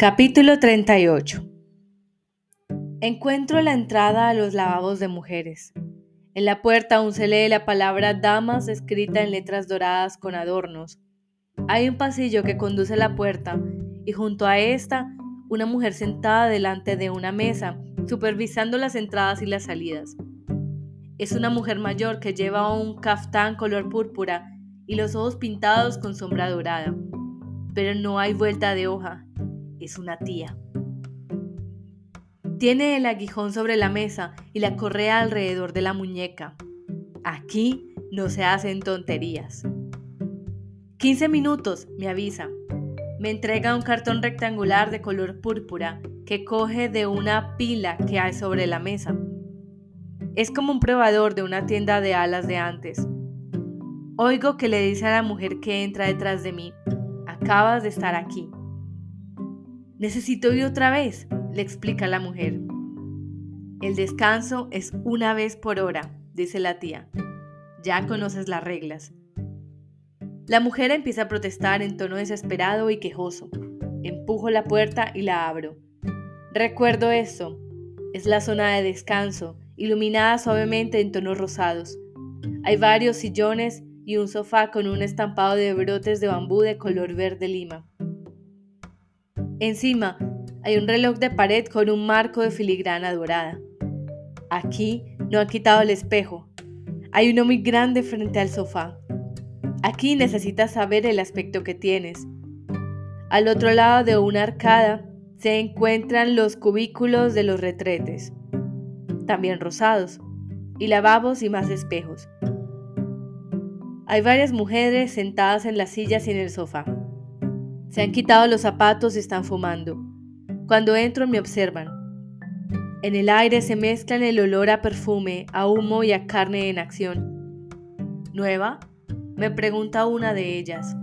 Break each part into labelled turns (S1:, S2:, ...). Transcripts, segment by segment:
S1: Capítulo 38 Encuentro la entrada a los lavabos de mujeres. En la puerta aún se lee la palabra damas escrita en letras doradas con adornos. Hay un pasillo que conduce a la puerta y junto a esta una mujer sentada delante de una mesa, supervisando las entradas y las salidas. Es una mujer mayor que lleva un caftán color púrpura y los ojos pintados con sombra dorada. Pero no hay vuelta de hoja, es una tía. Tiene el aguijón sobre la mesa y la correa alrededor de la muñeca. Aquí no se hacen tonterías. 15 minutos, me avisa. Me entrega un cartón rectangular de color púrpura que coge de una pila que hay sobre la mesa. Es como un probador de una tienda de alas de antes. Oigo que le dice a la mujer que entra detrás de mí, acabas de estar aquí. Necesito ir otra vez, le explica la mujer. El descanso es una vez por hora, dice la tía. Ya conoces las reglas. La mujer empieza a protestar en tono desesperado y quejoso. Empujo la puerta y la abro. Recuerdo eso. Es la zona de descanso, iluminada suavemente en tonos rosados. Hay varios sillones y un sofá con un estampado de brotes de bambú de color verde lima. Encima hay un reloj de pared con un marco de filigrana dorada. Aquí no han quitado el espejo. Hay uno muy grande frente al sofá. Aquí necesitas saber el aspecto que tienes. Al otro lado de una arcada se encuentran los cubículos de los retretes, también rosados, y lavabos y más espejos. Hay varias mujeres sentadas en las sillas y en el sofá. Se han quitado los zapatos y están fumando. Cuando entro me observan. En el aire se mezclan el olor a perfume, a humo y a carne en acción. ¿Nueva? Me pregunta una de ellas.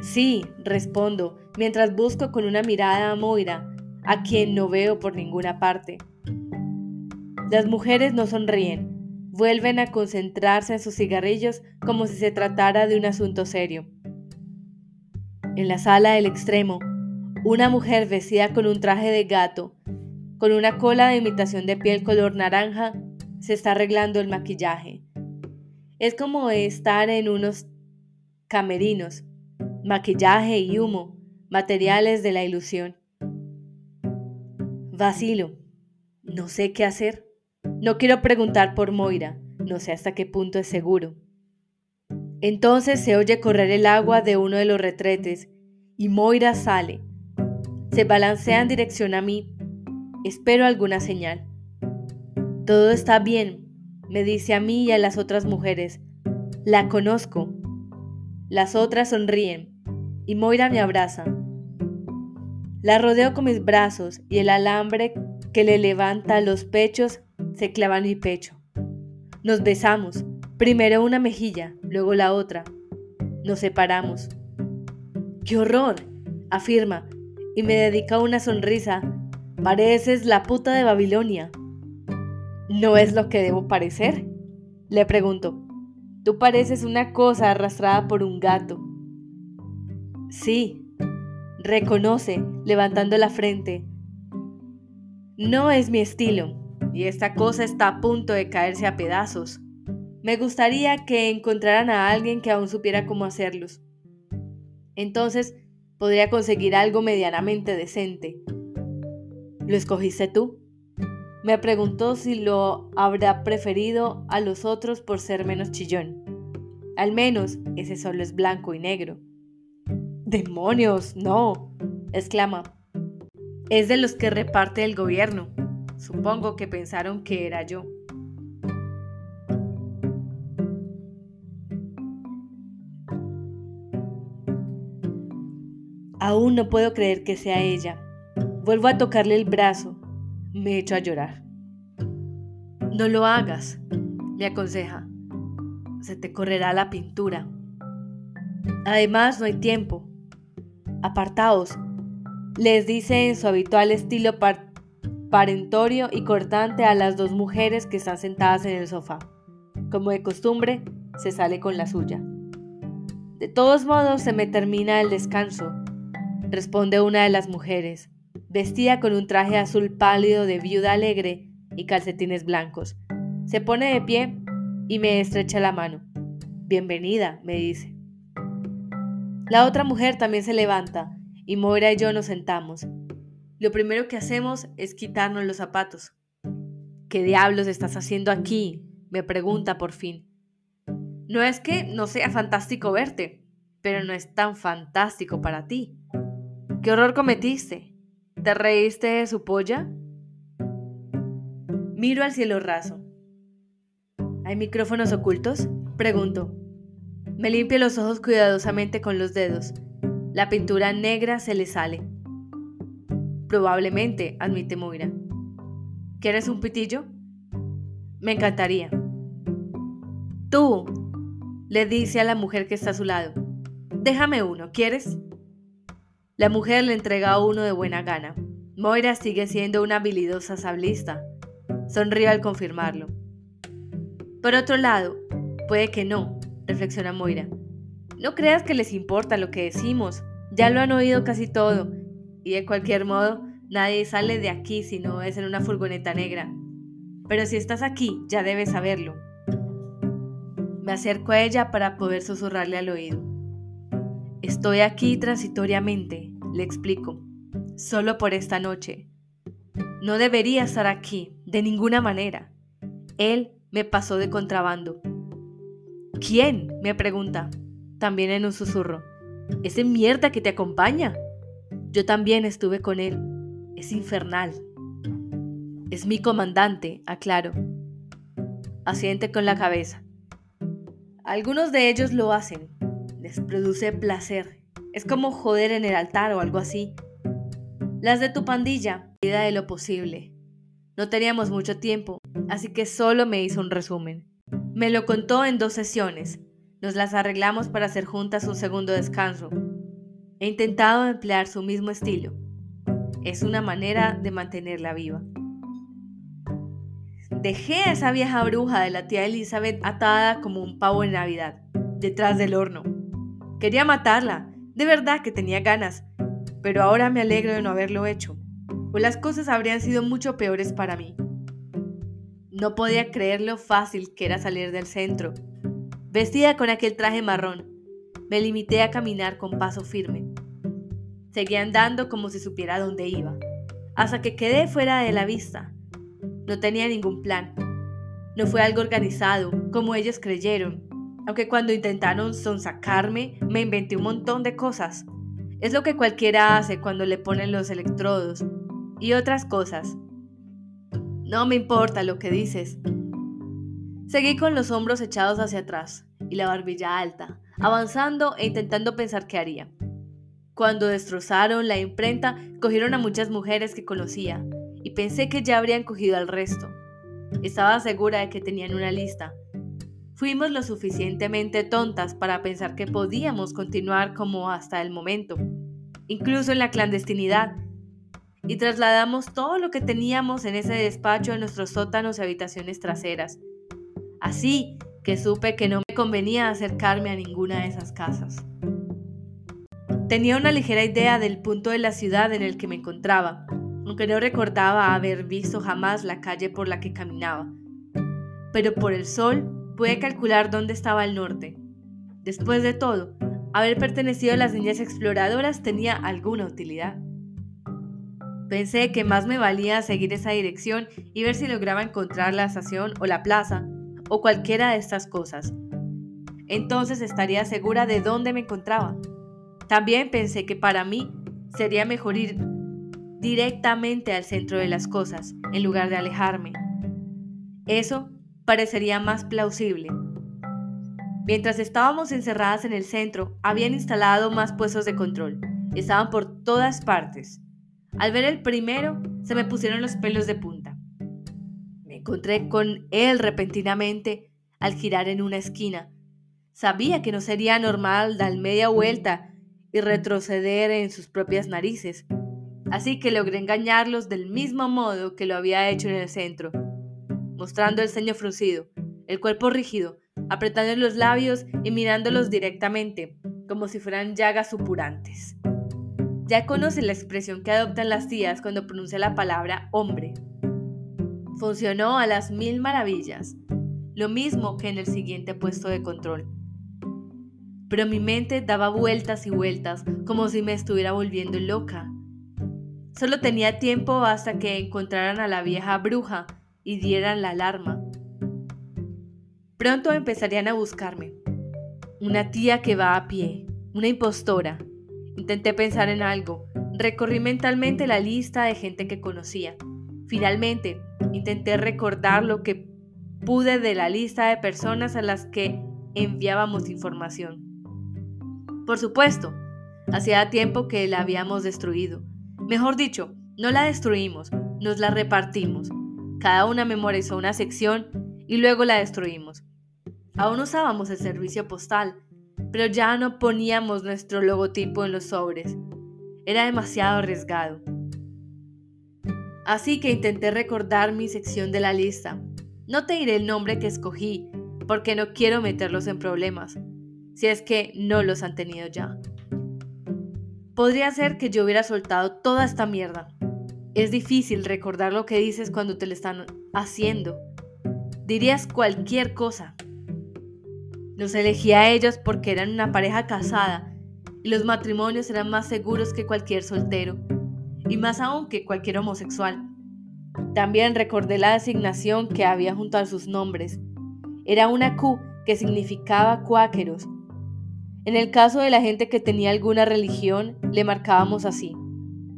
S1: Sí, respondo, mientras busco con una mirada a Moira, a quien no veo por ninguna parte. Las mujeres no sonríen, vuelven a concentrarse en sus cigarrillos como si se tratara de un asunto serio. En la sala del extremo, una mujer vestida con un traje de gato, con una cola de imitación de piel color naranja, se está arreglando el maquillaje. Es como estar en unos camerinos, maquillaje y humo, materiales de la ilusión. Vacilo, no sé qué hacer. No quiero preguntar por Moira, no sé hasta qué punto es seguro. Entonces se oye correr el agua de uno de los retretes y Moira sale. Se balancea en dirección a mí. Espero alguna señal. Todo está bien, me dice a mí y a las otras mujeres. La conozco. Las otras sonríen y Moira me abraza. La rodeo con mis brazos y el alambre que le levanta los pechos se clava en mi pecho. Nos besamos, primero una mejilla, luego la otra. Nos separamos. ¡Qué horror! afirma y me dedica una sonrisa. Pareces la puta de Babilonia. ¿No es lo que debo parecer? Le pregunto. Tú pareces una cosa arrastrada por un gato. Sí, reconoce, levantando la frente. No es mi estilo, y esta cosa está a punto de caerse a pedazos. Me gustaría que encontraran a alguien que aún supiera cómo hacerlos. Entonces podría conseguir algo medianamente decente. ¿Lo escogiste tú? Me preguntó si lo habrá preferido a los otros por ser menos chillón. Al menos ese solo es blanco y negro. ¡Demonios! No, exclama. Es de los que reparte el gobierno. Supongo que pensaron que era yo. Aún no puedo creer que sea ella. Vuelvo a tocarle el brazo me echo a llorar. No lo hagas, me aconseja. Se te correrá la pintura. Además, no hay tiempo. Apartaos, les dice en su habitual estilo parentorio y cortante a las dos mujeres que están sentadas en el sofá. Como de costumbre, se sale con la suya. De todos modos, se me termina el descanso, responde una de las mujeres. vestida con un traje azul pálido de viuda alegre y calcetines blancos. Se pone de pie y me estrecha la mano. Bienvenida, me dice. La otra mujer también se levanta y Moira y yo nos sentamos. Lo primero que hacemos es quitarnos los zapatos. ¿Qué diablos estás haciendo aquí? me pregunta por fin. No es que no sea fantástico verte, pero no es tan fantástico para ti. ¿Qué horror cometiste? ¿Te reíste de su polla? Miro al cielo raso. ¿Hay micrófonos ocultos? Pregunto. Me limpio los ojos cuidadosamente con los dedos. La pintura negra se le sale. Probablemente, admite Moira. ¿Quieres un pitillo? Me encantaría. Tú, le dice a la mujer que está a su lado. Déjame uno, ¿quieres? La mujer le entrega uno de buena gana. Moira sigue siendo una habilidosa sablista. Sonríe al confirmarlo. Por otro lado, puede que no, reflexiona Moira. No creas que les importa lo que decimos. Ya lo han oído casi todo. Y de cualquier modo, nadie sale de aquí si no es en una furgoneta negra. Pero si estás aquí, ya debes saberlo. Me acerco a ella para poder susurrarle al oído. Estoy aquí transitoriamente, le explico, solo por esta noche. No debería estar aquí, de ninguna manera. Él me pasó de contrabando. ¿Quién? me pregunta, también en un susurro. Ese mierda que te acompaña. Yo también estuve con él. Es infernal. Es mi comandante, aclaro. Asiente con la cabeza. Algunos de ellos lo hacen, produce placer. Es como joder en el altar o algo así. Las de tu pandilla, vida de lo posible. No teníamos mucho tiempo, así que solo me hizo un resumen. Me lo contó en dos sesiones. Nos las arreglamos para hacer juntas un segundo descanso. He intentado emplear su mismo estilo. Es una manera de mantenerla viva. Dejé a esa vieja bruja de la tía Elizabeth atada como un pavo en Navidad, detrás del horno. Quería matarla, de verdad que tenía ganas, pero ahora me alegro de no haberlo hecho, pues las cosas habrían sido mucho peores para mí. No podía creer lo fácil que era salir del centro. Vestida con aquel traje marrón, me limité a caminar con paso firme. Seguía andando como si supiera dónde iba, hasta que quedé fuera de la vista no tenía ningún plan. No fue algo organizado, como ellos creyeron, aunque cuando intentaron sonsacarme me inventé un montón de cosas. Es lo que cualquiera hace cuando le ponen los electrodos y otras cosas. No me importa lo que dices. Seguí con los hombros echados hacia atrás y la barbilla alta, avanzando e intentando pensar qué haría. Cuando destrozaron la imprenta, cogieron a muchas mujeres que conocía, y pensé que ya habrían cogido al resto. Estaba segura de que tenían una lista. Fuimos lo suficientemente tontas para pensar que podíamos continuar como hasta el momento, incluso en la clandestinidad, y trasladamos todo lo que teníamos en ese despacho a nuestros sótanos y habitaciones traseras. Así que supe que no me convenía acercarme a ninguna de esas casas. Tenía una ligera idea del punto de la ciudad en el que me encontraba, aunque no recordaba haber visto jamás la calle por la que caminaba. Pero por el sol pude calcular dónde estaba el norte. Después de todo, haber pertenecido a las niñas exploradoras tenía alguna utilidad. Pensé que más me valía seguir esa dirección y ver si lograba encontrar la estación o la plaza, o cualquiera de estas cosas. Entonces estaría segura de dónde me encontraba. También pensé que para mí sería mejor ir directamente al centro de las cosas, en lugar de alejarme. Eso parecería más plausible. Mientras estábamos encerradas en el centro, habían instalado más puestos de control. Estaban por todas partes. Al ver el primero, se me pusieron los pelos de punta. Me encontré con él repentinamente al girar en una esquina. Sabía que no sería normal dar media vuelta y retroceder en sus propias narices, así que logré engañarlos del mismo modo que lo había hecho en el centro, mostrando el ceño fruncido, el cuerpo rígido, apretando los labios y mirándolos directamente, como si fueran llagas supurantes. Ya conoce la expresión que adoptan las tías cuando pronuncia la palabra hombre. Funcionó a las mil maravillas, lo mismo que en el siguiente puesto de control. Pero mi mente daba vueltas y vueltas como si me estuviera volviendo loca. Solo tenía tiempo hasta que encontraran a la vieja bruja y dieran la alarma. Pronto empezarían a buscarme. Una tía que va a pie, una impostora. Intenté pensar en algo. Recorrí mentalmente la lista de gente que conocía. Finalmente, intenté recordar lo que pude de la lista de personas a las que enviábamos información. Por supuesto, hacía tiempo que la habíamos destruido. Mejor dicho, no la destruimos, nos la repartimos. Cada una memorizó una sección y luego la destruimos. Aún usábamos el servicio postal, pero ya no poníamos nuestro logotipo en los sobres. Era demasiado arriesgado. Así que intenté recordar mi sección de la lista. No te diré el nombre que escogí, porque no quiero meterlos en problemas, si es que no los han tenido ya. Podría ser que yo hubiera soltado toda esta mierda. Es difícil recordar lo que dices cuando te lo están haciendo. Dirías cualquier cosa, los elegí a ellos porque eran una pareja casada y los matrimonios eran más seguros que cualquier soltero y más aún que cualquier homosexual. También recordé la designación que había junto a sus nombres. Era una Q que significaba cuáqueros. En el caso de la gente que tenía alguna religión, le marcábamos así.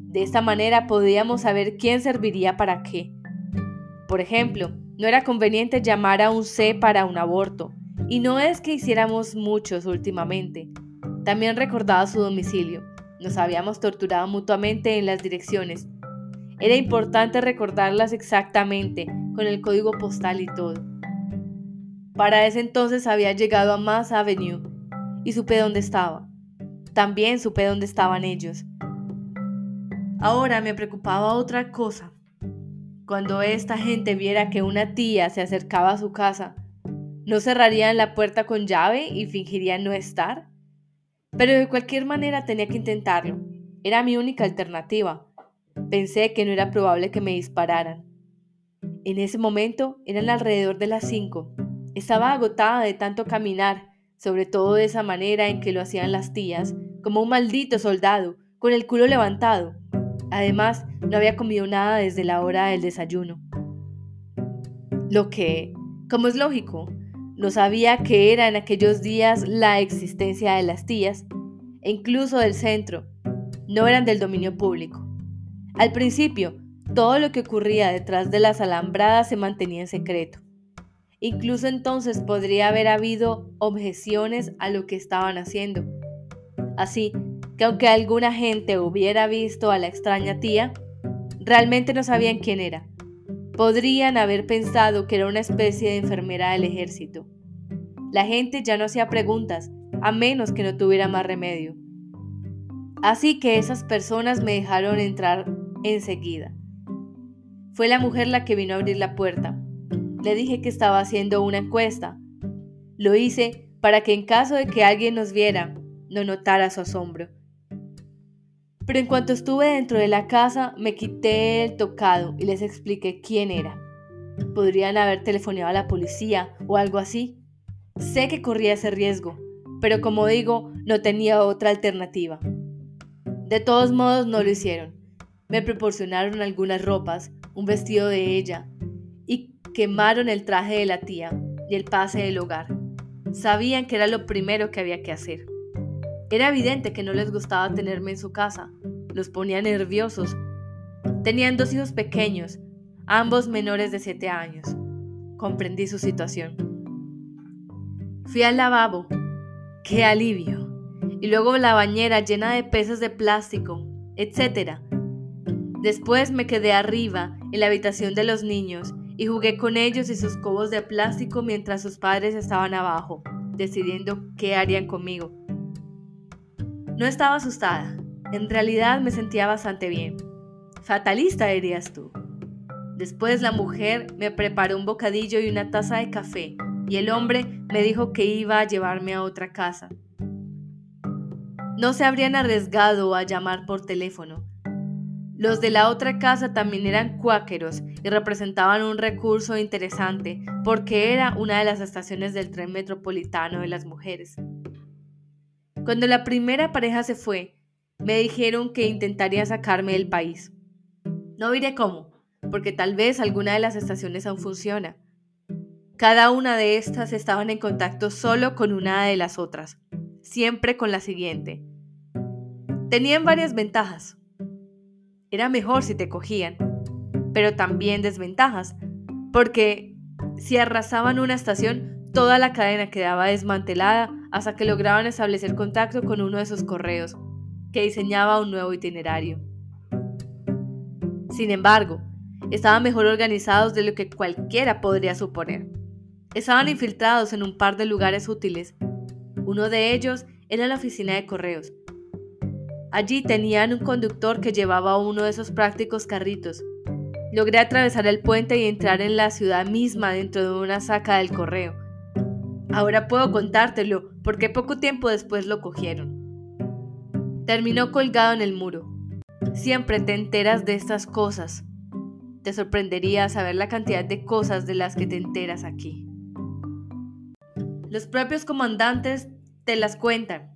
S1: De esta manera podíamos saber quién serviría para qué. Por ejemplo, no era conveniente llamar a un C para un aborto, y no es que hiciéramos muchos últimamente. También recordaba su domicilio. Nos habíamos torturado mutuamente en las direcciones. Era importante recordarlas exactamente, con el código postal y todo. Para ese entonces había llegado a Mass Avenue y supe dónde estaba. También supe dónde estaban ellos. Ahora me preocupaba otra cosa. Cuando esta gente viera que una tía se acercaba a su casa, ¿No cerrarían la puerta con llave y fingirían no estar? Pero de cualquier manera tenía que intentarlo. Era mi única alternativa. Pensé que no era probable que me dispararan. En ese momento eran alrededor de las cinco. Estaba agotada de tanto caminar, sobre todo de esa manera en que lo hacían las tías, como un maldito soldado, con el culo levantado. Además, no había comido nada desde la hora del desayuno. Lo que, como es lógico, no sabía que era en aquellos días la existencia de las tías, e incluso del centro. No eran del dominio público. Al principio, todo lo que ocurría detrás de las alambradas se mantenía en secreto. Incluso entonces podría haber habido objeciones a lo que estaban haciendo. Así que aunque alguna gente hubiera visto a la extraña tía, realmente no sabían quién era Podrían haber pensado que era una especie de enfermera del ejército. La gente ya no hacía preguntas, a menos que no tuviera más remedio. Así que esas personas me dejaron entrar enseguida. Fue la mujer la que vino a abrir la puerta. Le dije que estaba haciendo una encuesta. Lo hice para que en caso de que alguien nos viera, no notara su asombro. Pero en cuanto estuve dentro de la casa, me quité el tocado y les expliqué quién era. Podrían haber telefoneado a la policía o algo así. Sé que corría ese riesgo, pero como digo, no tenía otra alternativa. De todos modos, no lo hicieron. Me proporcionaron algunas ropas, un vestido de ella, y quemaron el traje de la tía y el pase del hogar. Sabían que era lo primero que había que hacer. Era evidente que no les gustaba tenerme en su casa, los ponía nerviosos. Tenían dos hijos pequeños, ambos menores de siete años. Comprendí su situación. Fui al lavabo. ¡Qué alivio! Y luego la bañera llena de peces de plástico, etc. Después me quedé arriba, en la habitación de los niños, y jugué con ellos y sus cobos de plástico mientras sus padres estaban abajo, decidiendo qué harían conmigo. No estaba asustada. En realidad me sentía bastante bien. Fatalista, dirías tú. Después la mujer me preparó un bocadillo y una taza de café, y el hombre me dijo que iba a llevarme a otra casa. no se habrían arriesgado a llamar por teléfono. Los de la otra casa también eran cuáqueros y representaban un recurso interesante porque era una de las estaciones del tren metropolitano de las mujeres. Cuando la primera pareja se fue, me dijeron que intentaría sacarme del país. No diré cómo, porque tal vez alguna de las estaciones aún funciona. Cada una de estas estaban en contacto solo con una de las otras, siempre con la siguiente. Tenían varias ventajas. Era mejor si te cogían, pero también desventajas, porque si arrasaban una estación, toda la cadena quedaba desmantelada hasta que lograban establecer contacto con uno de sus correos, que diseñaba un nuevo itinerario. Sin embargo, estaban mejor organizados de lo que cualquiera podría suponer. Estaban infiltrados en un par de lugares útiles. Uno de ellos era la oficina de correos. Allí tenían un conductor que llevaba uno de esos prácticos carritos. Logré atravesar el puente y entrar en la ciudad misma dentro de una saca del correo. Ahora puedo contártelo, porque poco tiempo después lo cogieron. Terminó colgado en el muro. Siempre te enteras de estas cosas. Te sorprendería saber la cantidad de cosas de las que te enteras aquí. Los propios comandantes te las cuentan.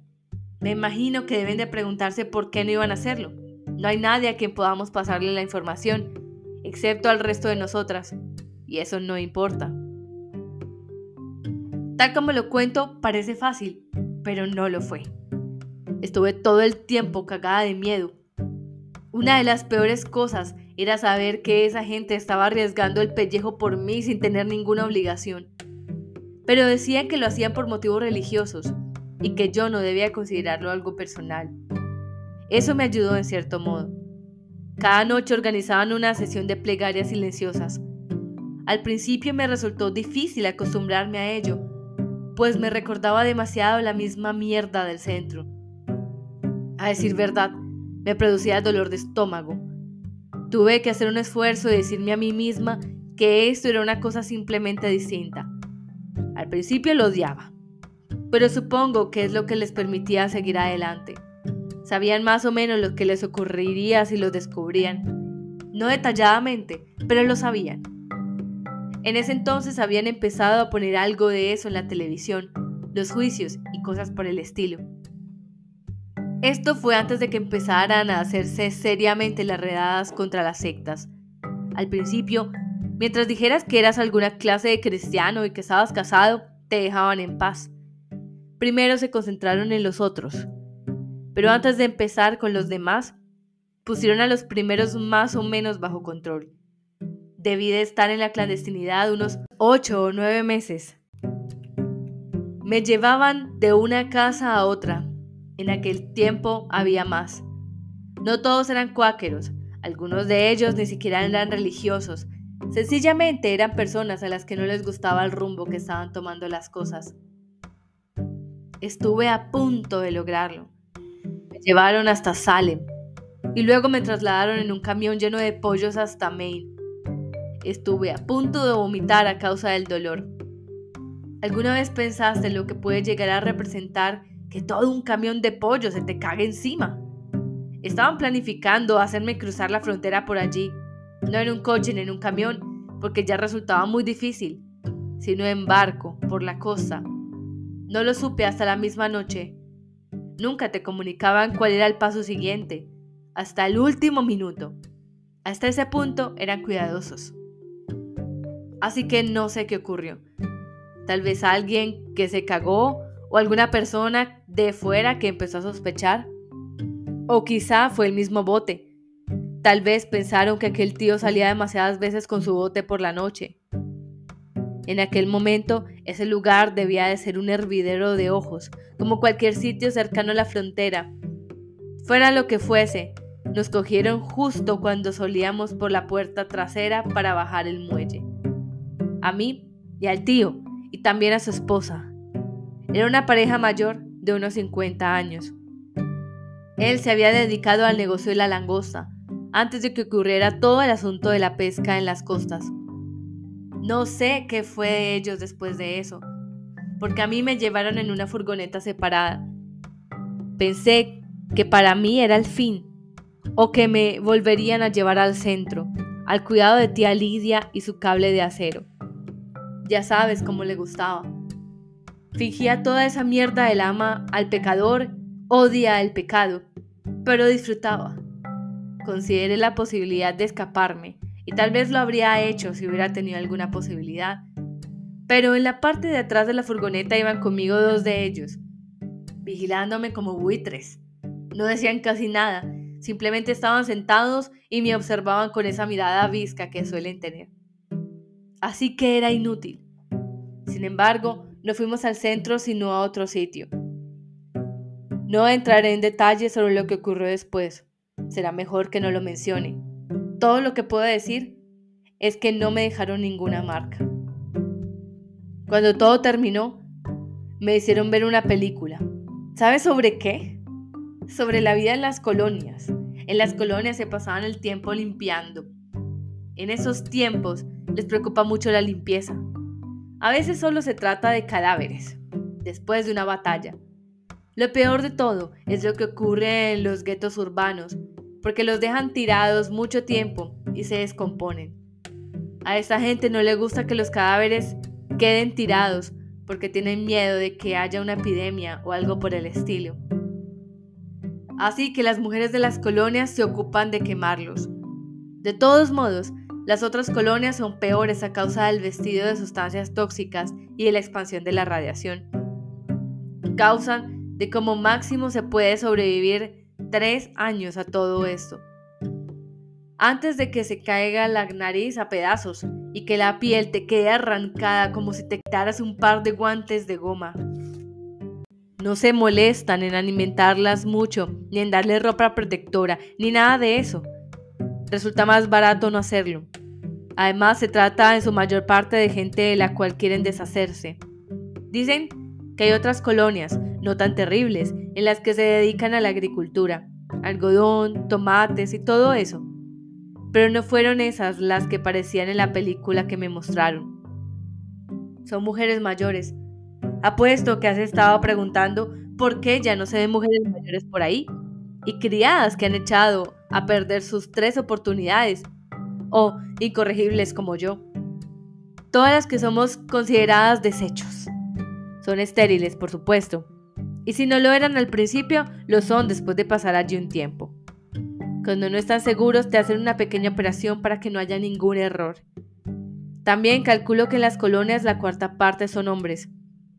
S1: Me imagino que deben de preguntarse por qué no iban a hacerlo. No hay nadie a quien podamos pasarle la información, excepto al resto de nosotras. Y eso no importa. Tal como lo cuento, parece fácil, pero no lo fue. Estuve todo el tiempo cagada de miedo. Una de las peores cosas era saber que esa gente estaba arriesgando el pellejo por mí sin tener ninguna obligación pero decían que lo hacían por motivos religiosos y que yo no debía considerarlo algo personal. Eso me ayudó en cierto modo. Cada noche organizaban una sesión de plegarias silenciosas. Al principio me resultó difícil acostumbrarme a ello, pues me recordaba demasiado la misma mierda del centro. A decir verdad, me producía dolor de estómago. Tuve que hacer un esfuerzo y decirme a mí misma que esto era una cosa simplemente distinta, al principio lo odiaba, pero supongo que es lo que les permitía seguir adelante. Sabían más o menos lo que les ocurriría si lo descubrían. No detalladamente, pero lo sabían. En ese entonces habían empezado a poner algo de eso en la televisión, los juicios y cosas por el estilo. Esto fue antes de que empezaran a hacerse seriamente las redadas contra las sectas. Al principio Mientras dijeras que eras alguna clase de cristiano y que estabas casado, te dejaban en paz. Primero se concentraron en los otros, pero antes de empezar con los demás, pusieron a los primeros más o menos bajo control. Debí de estar en la clandestinidad unos ocho o nueve meses. Me llevaban de una casa a otra. En aquel tiempo había más. No todos eran cuáqueros, algunos de ellos ni siquiera eran religiosos, Sencillamente eran personas a las que no les gustaba el rumbo que estaban tomando las cosas. Estuve a punto de lograrlo. Me llevaron hasta Salem y luego me trasladaron en un camión lleno de pollos hasta Maine. Estuve a punto de vomitar a causa del dolor. ¿Alguna vez pensaste lo que puede llegar a representar que todo un camión de pollos se te cague encima? Estaban planificando hacerme cruzar la frontera por allí no en un coche ni en un camión, porque ya resultaba muy difícil, sino en barco, por la costa. No lo supe hasta la misma noche. Nunca te comunicaban cuál era el paso siguiente, hasta el último minuto. Hasta ese punto eran cuidadosos. Así que no sé qué ocurrió. Tal vez alguien que se cagó o alguna persona de fuera que empezó a sospechar. O quizá fue el mismo bote Tal vez pensaron que aquel tío salía demasiadas veces con su bote por la noche. En aquel momento, ese lugar debía de ser un hervidero de ojos, como cualquier sitio cercano a la frontera. Fuera lo que fuese, nos cogieron justo cuando solíamos por la puerta trasera para bajar el muelle. A mí y al tío, y también a su esposa. Era una pareja mayor de unos 50 años. Él se había dedicado al negocio de la langosta, antes de que ocurriera todo el asunto de la pesca en las costas. No sé qué fue de ellos después de eso, porque a mí me llevaron en una furgoneta separada. Pensé que para mí era el fin, o que me volverían a llevar al centro, al cuidado de tía Lidia y su cable de acero. Ya sabes cómo le gustaba. Fingía toda esa mierda del ama al pecador, odia el pecado, pero disfrutaba. Consideré la posibilidad de escaparme, y tal vez lo habría hecho si hubiera tenido alguna posibilidad. Pero en la parte de atrás de la furgoneta iban conmigo dos de ellos, vigilándome como buitres. No decían casi nada, simplemente estaban sentados y me observaban con esa mirada visca que suelen tener. Así que era inútil. Sin embargo, no fuimos al centro sino a otro sitio. No entraré en detalles sobre lo que ocurrió después. Será mejor que no lo mencione. Todo lo que puedo decir es que no me dejaron ninguna marca. Cuando todo terminó, me hicieron ver una película. ¿Sabes sobre qué? Sobre la vida en las colonias. En las colonias se pasaban el tiempo limpiando. En esos tiempos les preocupa mucho la limpieza. A veces solo se trata de cadáveres, después de una batalla. Lo peor de todo es lo que ocurre en los guetos urbanos, porque los dejan tirados mucho tiempo y se descomponen. A esta gente no le gusta que los cadáveres queden tirados porque tienen miedo de que haya una epidemia o algo por el estilo. Así que las mujeres de las colonias se ocupan de quemarlos. De todos modos, las otras colonias son peores a causa del vestido de sustancias tóxicas y de la expansión de la radiación. Causan de como máximo se puede sobrevivir tres años a todo esto. Antes de que se caiga la nariz a pedazos y que la piel te quede arrancada como si te quitaras un par de guantes de goma. No se molestan en alimentarlas mucho, ni en darle ropa protectora, ni nada de eso resulta más barato no hacerlo. Además, se trata en su mayor parte de gente de la cual quieren deshacerse. Dicen que hay otras colonias, no tan terribles, en las que se dedican a la agricultura, algodón, tomates y todo eso. Pero no fueron esas las que parecían en la película que me mostraron. Son mujeres mayores. Apuesto que has estado preguntando por qué ya no se ven mujeres mayores por ahí. Y criadas que han echado a perder sus tres oportunidades, o incorregibles como yo. Todas las que somos consideradas desechos. Son estériles, por supuesto, y si no lo eran al principio, lo son después de pasar allí un tiempo. Cuando no están seguros, te hacen una pequeña operación para que no haya ningún error. También calculo que en las colonias la cuarta parte son hombres.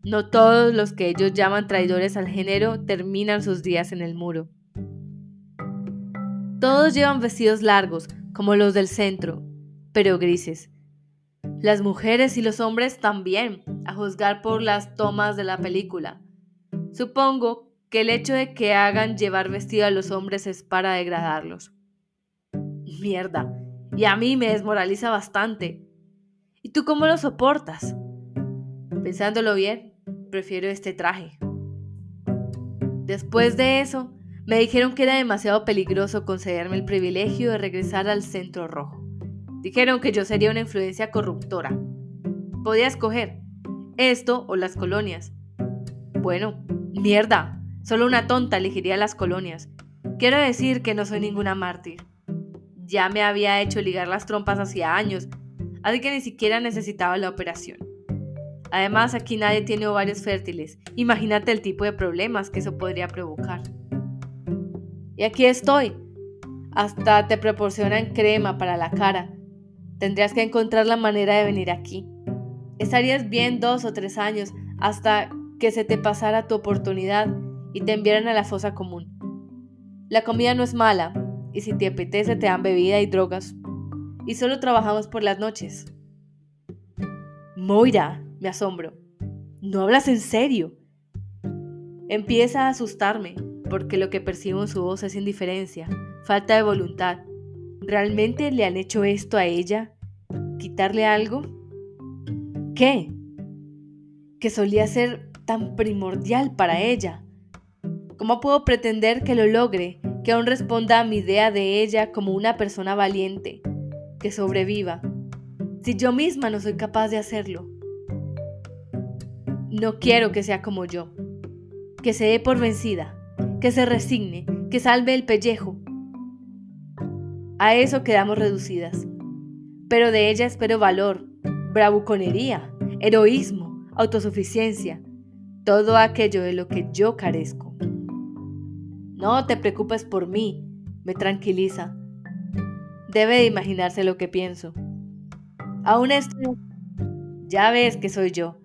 S1: No todos los que ellos llaman traidores al género terminan sus días en el muro. Todos llevan vestidos largos, como los del centro, pero grises. Las mujeres y los hombres también, a juzgar por las tomas de la película. Supongo que el hecho de que hagan llevar vestido a los hombres es para degradarlos. Mierda, y a mí me desmoraliza bastante. ¿Y tú cómo lo soportas? Pensándolo bien, prefiero este traje. Después de eso, me dijeron que era demasiado peligroso concederme el privilegio de regresar al centro rojo. Dijeron que yo sería una influencia corruptora. Podía escoger esto o las colonias. Bueno, mierda, solo una tonta elegiría las colonias. Quiero decir que no soy ninguna mártir. Ya me había hecho ligar las trompas hacía años, así que ni siquiera necesitaba la operación. Además, aquí nadie tiene ovarios fértiles. Imagínate el tipo de problemas que eso podría provocar. Y aquí estoy. Hasta te proporcionan crema para la cara. Tendrías que encontrar la manera de venir aquí. Estarías bien dos o tres años hasta que se te pasara tu oportunidad y te enviaran a la fosa común. La comida no es mala y si te apetece te dan bebida y drogas. Y solo trabajamos por las noches. Moira, me asombro. ¿No hablas en serio? Empieza a asustarme porque lo que percibo en su voz es indiferencia, falta de voluntad. ¿Realmente le han hecho esto a ella? ¿Quitarle algo? ¿Qué? Que solía ser tan primordial para ella. ¿Cómo puedo pretender que lo logre, que aún responda a mi idea de ella como una persona valiente, que sobreviva, si yo misma no soy capaz de hacerlo? No quiero que sea como yo, que se dé por vencida, que se resigne, que salve el pellejo. A eso quedamos reducidas. Pero de ella espero valor, bravuconería, heroísmo, autosuficiencia, todo aquello de lo que yo carezco. No te preocupes por mí, me tranquiliza. Debe de imaginarse lo que pienso. Aún esto, ya ves que soy yo.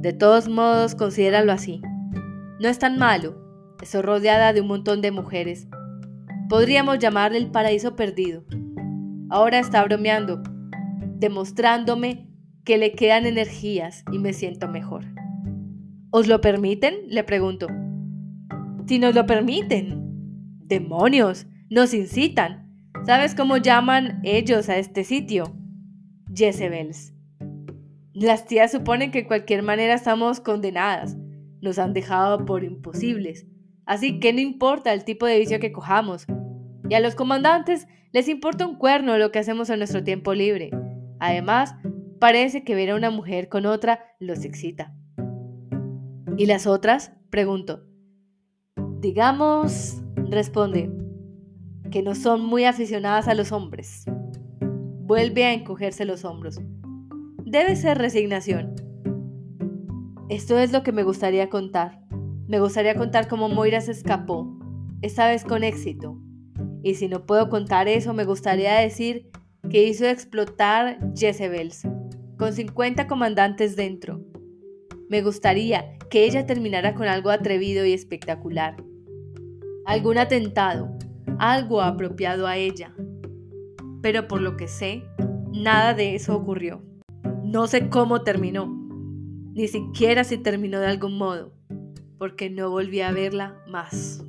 S1: De todos modos, considéralo así. No es tan malo. Estoy rodeada de un montón de mujeres. Podríamos llamarle el paraíso perdido. Ahora está bromeando, demostrándome que le quedan energías y me siento mejor. ¿Os lo permiten? Le pregunto. Si nos lo permiten. Demonios, nos incitan. ¿Sabes cómo llaman ellos a este sitio? Jezebels. Las tías suponen que de cualquier manera estamos condenadas. Nos han dejado por imposibles. Así que no importa el tipo de vicio que cojamos. Y a los comandantes les importa un cuerno lo que hacemos en nuestro tiempo libre. Además, parece que ver a una mujer con otra los excita. ¿Y las otras? Pregunto. Digamos, responde, que no son muy aficionadas a los hombres. Vuelve a encogerse los hombros. Debe ser resignación. Esto es lo que me gustaría contar. Me gustaría contar cómo Moira se escapó, esta vez con éxito. Y si no puedo contar eso, me gustaría decir que hizo explotar Jezebels, con 50 comandantes dentro. Me gustaría que ella terminara con algo atrevido y espectacular. Algún atentado, algo apropiado a ella. Pero por lo que sé, nada de eso ocurrió. No sé cómo terminó, ni siquiera si terminó de algún modo, porque no volví a verla más.